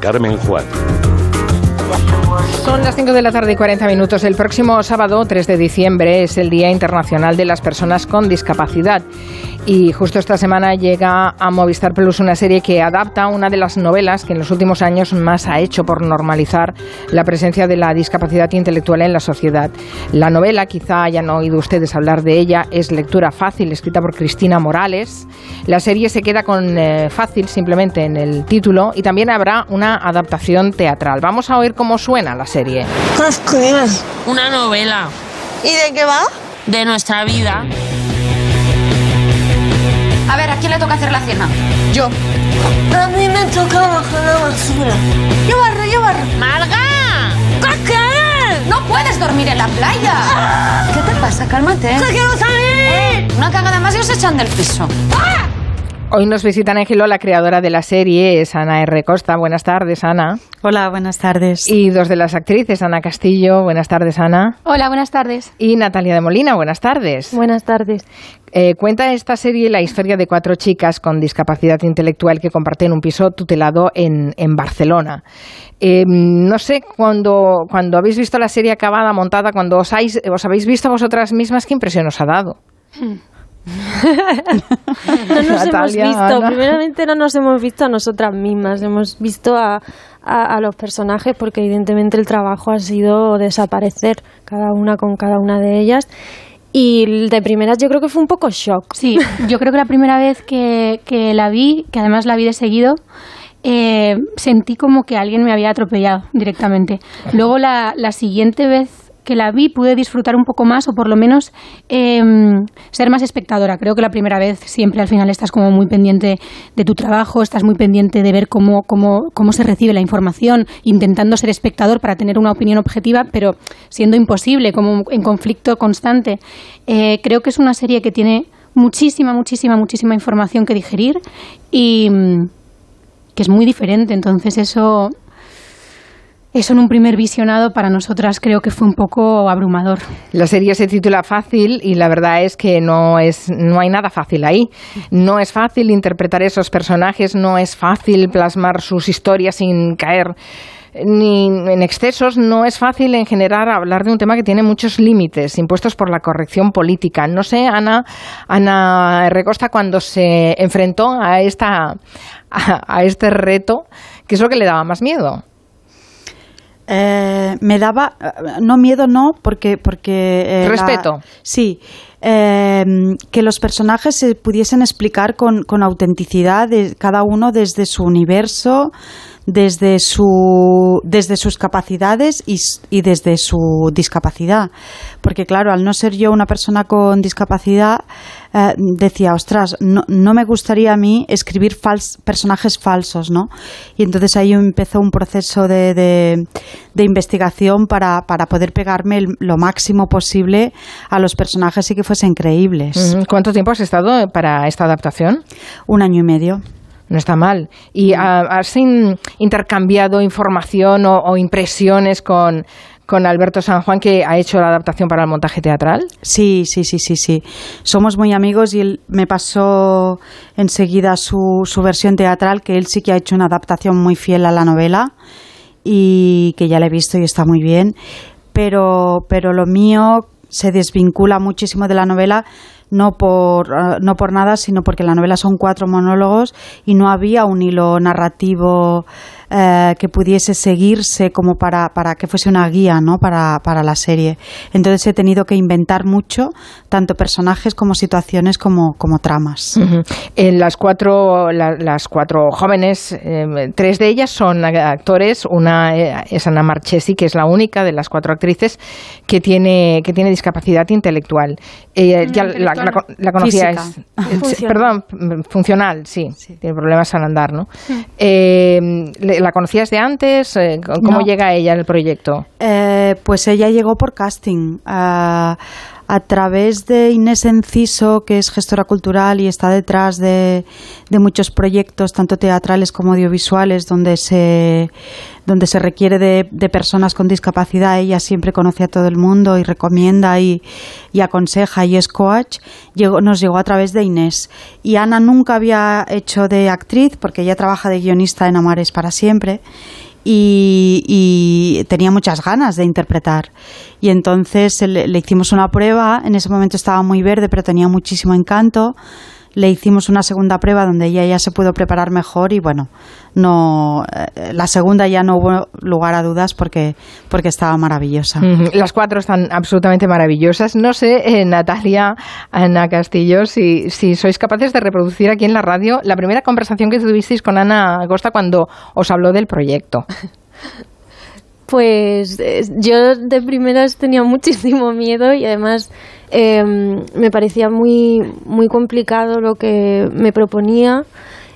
Carmen Juan. Son las 5 de la tarde y 40 minutos. El próximo sábado, 3 de diciembre, es el Día Internacional de las Personas con Discapacidad. Y justo esta semana llega a Movistar Plus una serie que adapta una de las novelas que en los últimos años más ha hecho por normalizar la presencia de la discapacidad intelectual en la sociedad. La novela, quizá hayan oído ustedes hablar de ella, es lectura fácil, escrita por Cristina Morales. La serie se queda con eh, fácil simplemente en el título y también habrá una adaptación teatral. Vamos a oír cómo suena la serie. Una novela. ¿Y de qué va? De nuestra vida. A ver, ¿a quién le toca hacer la cena? Yo. A mí me toca bajar la basura. Yo barro, yo barro. ¡Marga! ¿Qué? No puedes dormir en la playa. ¿Qué te pasa? Cálmate. ¡Que quiero salir! Una cagada más y os echan del piso. Hoy nos visita en la creadora de la serie, es Ana R. Costa. Buenas tardes, Ana. Hola, buenas tardes. Y dos de las actrices, Ana Castillo. Buenas tardes, Ana. Hola, buenas tardes. Y Natalia de Molina. Buenas tardes. Buenas tardes. Eh, cuenta esta serie la historia de cuatro chicas con discapacidad intelectual que comparten un piso tutelado en, en Barcelona. Eh, no sé, cuando, cuando habéis visto la serie acabada, montada, cuando os, habéis, os habéis visto a vosotras mismas, ¿qué impresión os ha dado? no nos hemos visto, primeramente no nos hemos visto a nosotras mismas, hemos visto a, a, a, los personajes porque evidentemente el trabajo ha sido desaparecer cada una con cada una de ellas. Y de primeras yo creo que fue un poco shock. Sí, yo creo que la primera vez que, que la vi, que además la vi de seguido, eh, sentí como que alguien me había atropellado directamente. Luego la, la siguiente vez que la vi pude disfrutar un poco más o por lo menos eh, ser más espectadora. Creo que la primera vez siempre al final estás como muy pendiente de tu trabajo, estás muy pendiente de ver cómo, cómo, cómo se recibe la información, intentando ser espectador para tener una opinión objetiva, pero siendo imposible, como en conflicto constante. Eh, creo que es una serie que tiene muchísima, muchísima, muchísima información que digerir y que es muy diferente. Entonces eso eso en un primer visionado para nosotras creo que fue un poco abrumador. La serie se titula Fácil y la verdad es que no es no hay nada fácil ahí. No es fácil interpretar esos personajes, no es fácil plasmar sus historias sin caer ni en excesos, no es fácil en general hablar de un tema que tiene muchos límites impuestos por la corrección política. No sé, Ana, Ana Recosta, cuando se enfrentó a, esta, a, a este reto, ¿qué es lo que le daba más miedo? Eh, me daba, no miedo, no, porque... porque eh, Respeto. La, sí, eh, que los personajes se pudiesen explicar con, con autenticidad, de, cada uno desde su universo, desde, su, desde sus capacidades y, y, desde su discapacidad. Porque claro, al no ser yo una persona con discapacidad, eh, decía, ostras, no, no, me gustaría a mí escribir fals, personajes falsos, ¿no? Y entonces ahí empezó un proceso de, de, de investigación para, para, poder pegarme el, lo máximo posible a los personajes y que fuesen creíbles. ¿Cuánto tiempo has estado para esta adaptación? Un año y medio. No está mal. ¿Y has in, intercambiado información o, o impresiones con, con Alberto San Juan, que ha hecho la adaptación para el montaje teatral? Sí, sí, sí, sí, sí. Somos muy amigos y él me pasó enseguida su, su versión teatral, que él sí que ha hecho una adaptación muy fiel a la novela y que ya la he visto y está muy bien. Pero, pero lo mío se desvincula muchísimo de la novela no por, uh, no por nada, sino porque la novela son cuatro monólogos y no había un hilo narrativo eh, que pudiese seguirse como para, para que fuese una guía ¿no? para, para, la serie. Entonces he tenido que inventar mucho, tanto personajes como situaciones como, como tramas. Uh -huh. En las cuatro, la, las cuatro jóvenes, eh, tres de ellas son actores, una es Ana Marchesi, que es la única de las cuatro actrices que tiene, que tiene discapacidad intelectual. Eh, ya la, la, la, conocíais. Perdón, funcional, sí, sí, Tiene problemas al andar, ¿no? Sí. ¿La conocías de antes? ¿Cómo no. llega ella al proyecto? Eh, pues ella llegó por casting. Uh, a través de Inés Enciso, que es gestora cultural y está detrás de, muchos proyectos, tanto teatrales como audiovisuales, donde se, donde se requiere de, personas con discapacidad. Ella siempre conoce a todo el mundo y recomienda y, aconseja y es coach. nos llegó a través de Inés. Y Ana nunca había hecho de actriz, porque ella trabaja de guionista en Amares para siempre y, tenía muchas ganas de interpretar. Y entonces le, le, hicimos una prueba, en ese momento estaba muy verde, pero tenía muchísimo encanto le hicimos una segunda prueba donde ella ya se pudo preparar mejor y bueno, no eh, la segunda ya no hubo lugar a dudas porque, porque estaba maravillosa. Las cuatro están absolutamente maravillosas. No sé, eh, Natalia, Ana Castillo, si, si sois capaces de reproducir aquí en la radio la primera conversación que tuvisteis con Ana Costa cuando os habló del proyecto. Pues eh, yo de primeras tenía muchísimo miedo y además em, me parecía muy, muy complicado lo que me proponía.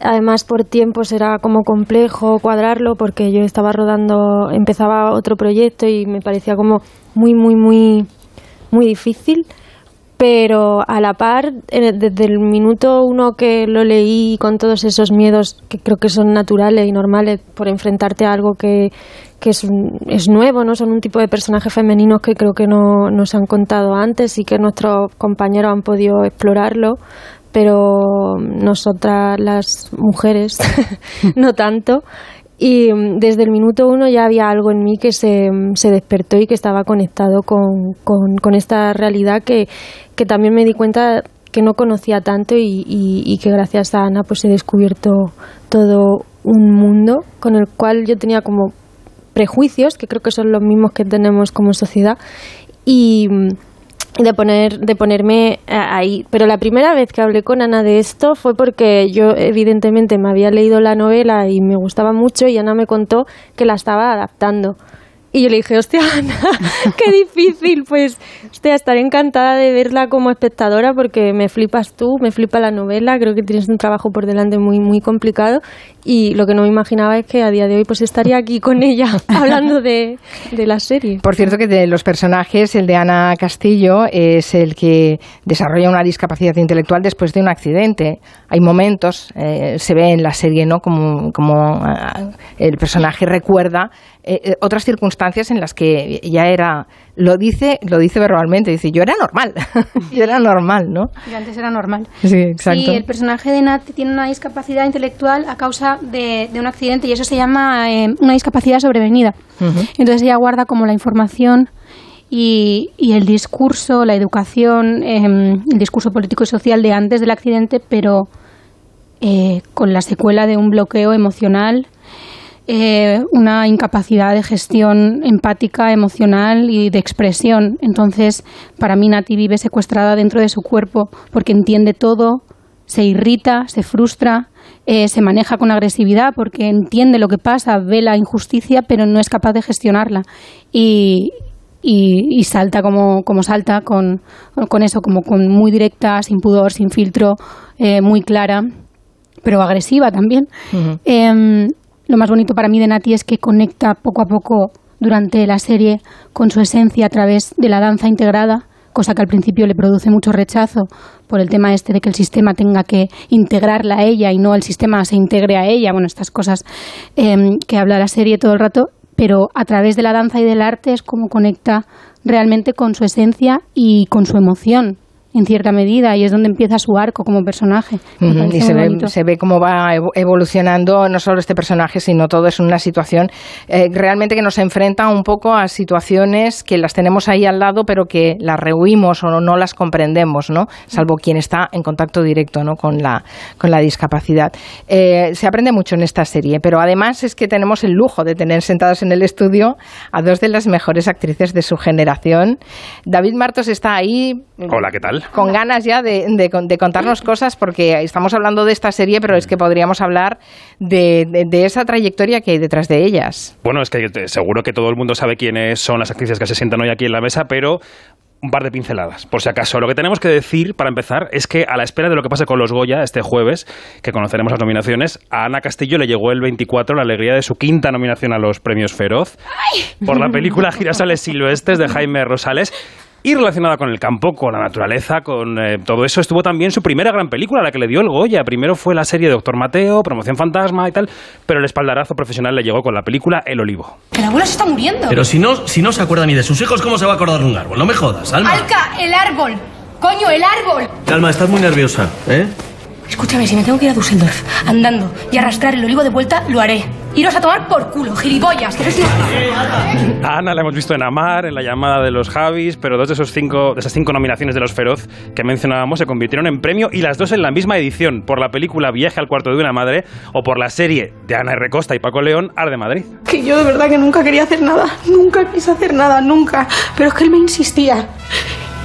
Además, por tiempos era como complejo cuadrarlo porque yo estaba rodando, empezaba otro proyecto y me parecía como muy, muy, muy, muy difícil pero a la par, desde el minuto uno que lo leí con todos esos miedos que creo que son naturales y normales por enfrentarte a algo que, que es, es nuevo, ¿no? Son un tipo de personajes femeninos que creo que no nos han contado antes y que nuestros compañeros han podido explorarlo, pero nosotras las mujeres no tanto. Y mm, desde el minuto uno ya había algo en mí que se, se despertó y que estaba conectado con, con, esta realidad que, que, también me di cuenta que no conocía tanto y, y, que gracias a Ana pues he descubierto todo un mundo con el cual yo tenía como prejuicios, que creo que son los mismos que tenemos como sociedad, y de poner de ponerme ahí pero la primera vez que hablé con Ana de esto fue porque yo evidentemente me había leído la novela y me gustaba mucho y Ana me contó que la estaba adaptando y yo le dije, hostia, Ana, qué difícil. Pues, hostia, estaré encantada de verla como espectadora porque me flipas tú, me flipa la novela. Creo que tienes un trabajo por delante muy, muy complicado. Y lo que no me imaginaba es que a día de hoy pues estaría aquí con ella hablando de, de la serie. Por cierto, que de los personajes, el de Ana Castillo es el que desarrolla una discapacidad intelectual después de un accidente. Hay momentos, eh, se ve en la serie, ¿no? Como, como eh, el personaje recuerda eh, eh, otras circunstancias en las que ya era lo dice lo dice verbalmente dice yo era normal yo era normal no yo antes era normal. Sí exacto. Sí el personaje de Nat tiene una discapacidad intelectual a causa de, un accidente y eso se llama eh, una discapacidad sobrevenida. Entonces ella guarda como la información y, y, el discurso, la educación, em, el discurso político y social de antes del accidente, pero con la secuela de un bloqueo emocional eh, una incapacidad de gestión empática, emocional y de expresión. Entonces, para mí Nati vive secuestrada dentro de su cuerpo porque entiende todo, se irrita, se frustra, eh, se maneja con agresividad porque entiende lo que pasa, ve la injusticia, pero no es capaz de gestionarla. Y, y, salta como, como salta, con, con, eso, como con muy directa, sin pudor, sin filtro, eh, muy clara, pero agresiva también. Lo más bonito para mí de Nati es que conecta poco a poco durante la serie con su esencia a través de la danza integrada, cosa que al principio le produce mucho rechazo por el tema este de que el sistema tenga que integrarla a ella y no el sistema se integre a ella, bueno, estas cosas em, que habla la serie todo el rato, pero a través de la danza y del arte es como conecta realmente con su esencia y con su emoción en cierta medida y es donde empieza su arco como personaje. y se ve, se ve, cómo va evolucionando no solo este personaje, sino todo es una situación eh, realmente que nos enfrenta un poco a situaciones que las tenemos ahí al lado, pero que las rehuimos o no, las comprendemos, ¿no? Salvo quien está en contacto directo ¿no? con, la, con la discapacidad. Eh, se aprende mucho en esta serie, pero además es que tenemos el lujo de tener sentados en el estudio a dos de las mejores actrices de su generación. David Martos está ahí. Hola, ¿qué tal? Con ganas ya de, de, contarnos cosas, porque estamos hablando de esta serie, pero es que podríamos hablar de, de, esa trayectoria que hay detrás de ellas. Bueno, es que seguro que todo el mundo sabe quiénes son las actrices que se sientan hoy aquí en la mesa, pero un par de pinceladas, por si acaso. Lo que tenemos que decir, para empezar, es que a la espera de lo que pase con los Goya este jueves, que conoceremos las nominaciones, a Ana Castillo le llegó el 24 la alegría de su quinta nominación a los premios Feroz por la película Girasoles Silvestres de Jaime Rosales y relacionada con el campo, con la naturaleza, con eh, todo eso, estuvo también su primera gran película, la que le dio el Goya. Primero fue la serie Doctor Mateo, Promoción Fantasma y tal, pero el espaldarazo profesional le llegó con la película El Olivo. El abuelo se está muriendo. Pero si no, si no se acuerda ni de sus hijos, ¿cómo se va a acordar de un árbol? No me jodas, Alma. Alca, el árbol. Coño, el árbol. Alma, estás muy nerviosa, ¿eh? Escúchame, si me tengo que ir a Düsseldorf andando y arrastrar el olivo de vuelta, lo haré. Iros a tomar por culo, gilipollas. Que A Ana la hemos visto en Amar, en la llamada de los Javis, pero dos de, esos cinco, de esas cinco nominaciones de los Feroz que mencionábamos se convirtieron en premio y las dos en la misma edición, por la película Viaje al cuarto de una madre o por la serie de Ana R. Costa y Paco León, Ar de Madrid. Que yo de verdad que nunca quería hacer nada, nunca quise hacer nada, nunca. Pero es que él me insistía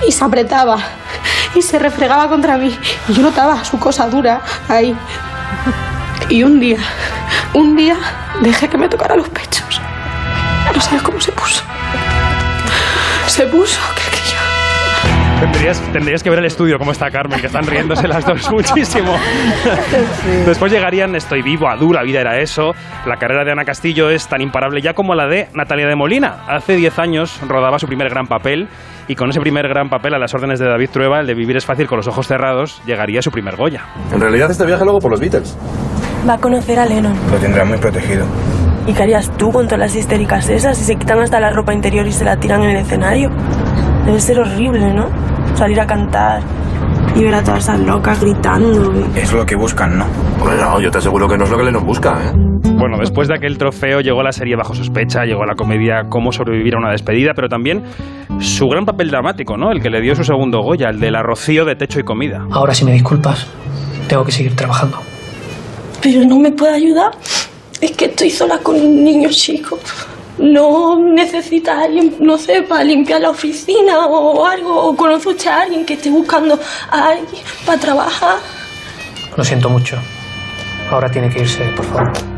y se apretaba y se refregaba contra mí. Y yo notaba su cosa dura ahí. Y un día, un día dejé que me tocara los pechos. No sabes cómo se puso. Se puso, que que yo. Tendrías, tendrías que ver el estudio, cómo está Carmen, que están riéndose las dos muchísimo. Después llegarían Estoy vivo, Adu, La vida era eso. La carrera de Ana Castillo es tan imparable ya como la de Natalia de Molina. Hace 10 años rodaba su primer gran papel y con ese primer gran papel a las órdenes de David Trueba, el de Vivir es fácil con los ojos cerrados, llegaría su primer Goya. En realidad este viaje luego por los Beatles. Va a conocer a Lennon. Lo tendrá muy protegido. ¿Y qué harías tú con todas las histéricas esas si se quitan hasta la ropa interior y se la tiran en el escenario? Debe ser horrible, ¿no? Salir a cantar y ver a todas esas locas gritando. Es lo que buscan, ¿no? Bueno, yo te aseguro que no es lo que Lennon busca, ¿eh? Bueno, después de aquel trofeo llegó la serie Bajo sospecha, llegó la comedia Cómo sobrevivir a una despedida, pero también su gran papel dramático, ¿no? El que le dio su segundo Goya, el de la Rocío de Techo y Comida. Ahora, si me disculpas, tengo que seguir trabajando. Pero no me puede ayudar. Es que estoy sola con un niño chico. No necesita alguien, no sé, para limpiar la oficina o algo. O conoce usted a alguien que esté buscando a alguien para trabajar. Lo siento mucho. Ahora tiene que irse, por favor.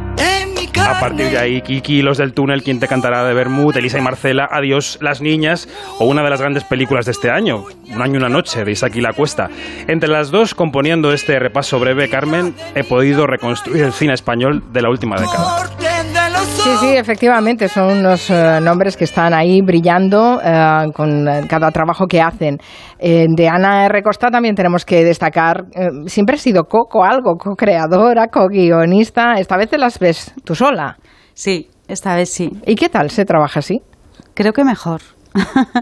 A partir de ahí, Kiki, Los del Túnel, Quien te cantará de Bermud, Elisa y Marcela, Adiós, las niñas, o una de las grandes películas de este año, Un año y una noche, de Isaac y la Cuesta. Entre las dos, componiendo este repaso breve, Carmen, he podido reconstruir el cine español de la última década. Sí, sí, efectivamente, son unos eh, nombres que están ahí brillando eh, con eh, cada trabajo que hacen. Eh, de Ana R. Costa también tenemos que destacar, eh, siempre ha sido co algo, co-creadora, co-guionista. Esta vez te las ves tú sola. Sí, esta vez sí. ¿Y qué tal se trabaja así? Creo que mejor.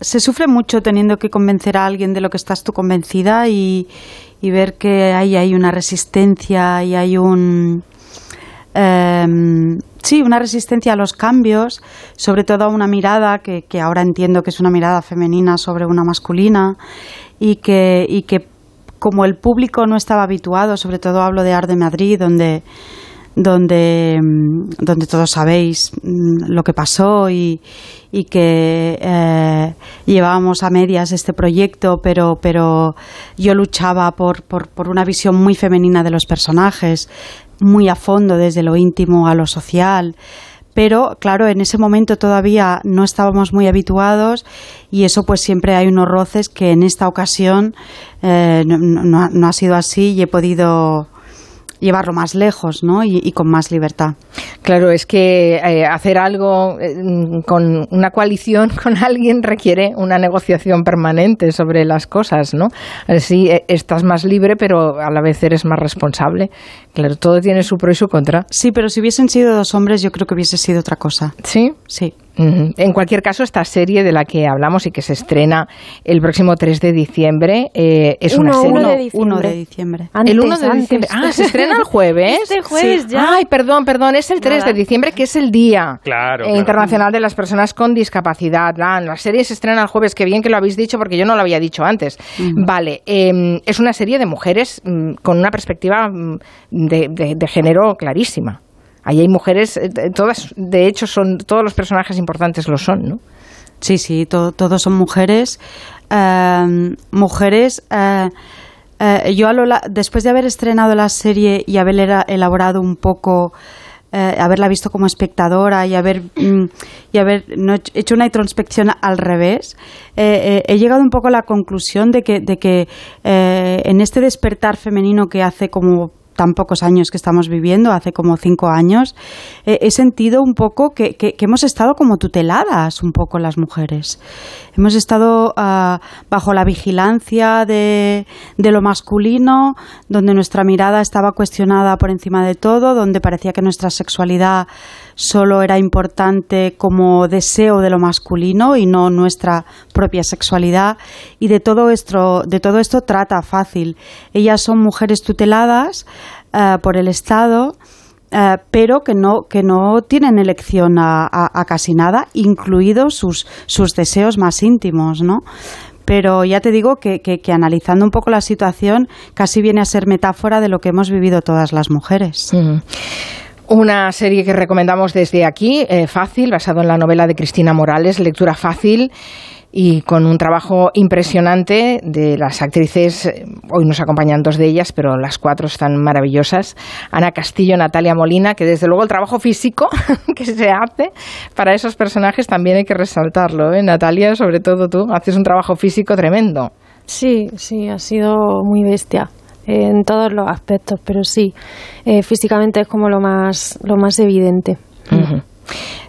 Se sufre mucho teniendo que convencer a alguien de lo que estás tú convencida y, y ver que ahí hay una resistencia y hay un... em, sí, una resistencia a los cambios, sobre todo a una mirada que, que ahora entiendo que es una mirada femenina sobre una masculina y que, y que como el público no estaba habituado, sobre todo hablo de Art de Madrid, donde donde, mm, donde todos sabéis mm, lo que pasó y, y que eh, llevábamos a medias este proyecto, pero, pero yo luchaba por, por, por una visión muy femenina de los personajes, muy a fondo, desde lo íntimo a lo social. Pero claro, en ese momento todavía no estábamos muy habituados y eso pues siempre hay unos roces que en esta ocasión eh, no, ha sido así y he podido llevarlo más lejos ¿no? y, y con más libertad. Claro, es que eh, hacer algo eh, con una coalición con alguien requiere una negociación permanente sobre las cosas, ¿no? Así eh, estás más libre, pero a la vez eres más responsable. Claro, todo tiene su pro y su contra. Sí, pero si hubiesen sido dos hombres yo creo que hubiese sido otra cosa. ¿Sí? Sí. En cualquier caso, esta serie de la que hablamos y que se estrena el próximo 3 de diciembre eh, es una Uno, serie. uno de diciembre. Uno de diciembre. el 1 Antes, de antes. diciembre. Ah, se estrena el jueves. Este jueves Sí. ya. Ay, perdón, perdón, es el 3 Nada. de diciembre, que es el Día Claro, eh, claro. Internacional de las Personas con Discapacidad. La, la serie se estrena el jueves, qué bien que lo habéis dicho porque yo no lo había dicho antes. Vale, eh, es una serie de mujeres mm, con una perspectiva mm, de, de- de género clarísima. Ahí hay mujeres, eh, todas, de hecho, son todos los personajes importantes lo son, ¿no? Sí, sí, to- todos son mujeres. Eh, mujeres. eh, eh, yo, a lo la- después de haber estrenado la serie y haber elaborado un poco, haberla visto como espectadora y haber, mm, y haber hecho- una introspección al revés, he llegado un poco a la conclusión de que, de que en este despertar femenino que hace como tan pocos años que estamos viviendo, hace como cinco años, he sentido un poco que, que, hemos estado como tuteladas un poco las mujeres. Hemos estado uh, bajo la vigilancia de, de, lo masculino, donde nuestra mirada estaba cuestionada por encima de todo, donde parecía que nuestra sexualidad solo era importante como deseo de lo masculino y no nuestra propia sexualidad. Y de todo esto, de todo esto trata fácil. Ellas son mujeres tuteladas uh, por el Estado. Uh, pero que no, que no tienen elección a, casi nada, incluidos sus, sus deseos más íntimos, ¿no? pero ya te digo que, que, analizando un poco la situación casi viene a ser metáfora de lo que hemos vivido todas las mujeres. Mm. Una serie que recomendamos desde aquí, eh, fácil, basado en la novela de Cristina Morales, lectura fácil y con un trabajo impresionante de las actrices. eh, Hoy nos acompañan dos de ellas, pero las cuatro están maravillosas. Ana Castillo, Natalia Molina, que desde luego el trabajo físico que se hace para esos personajes también hay que resaltarlo. ¿eh? Natalia, sobre todo tú, haces un trabajo físico tremendo. Sí, sí, ha sido muy bestia en todos los aspectos, pero sí, eh, físicamente es como lo más, lo más evidente. Uh -huh.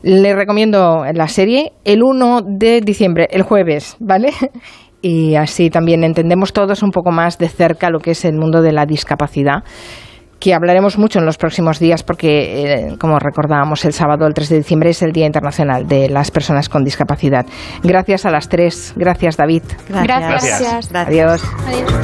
Le recomiendo la serie el 1 de diciembre, el jueves, ¿vale? Y así también entendemos todos un poco más de cerca lo que es el mundo de la discapacidad que hablaremos mucho en los próximos días porque, eh, como recordábamos, el sábado, el 3 de diciembre, es el Día Internacional de las Personas con Discapacidad. Gracias a las tres. Gracias, David. Gracias. Gracias. Adiós. Adiós.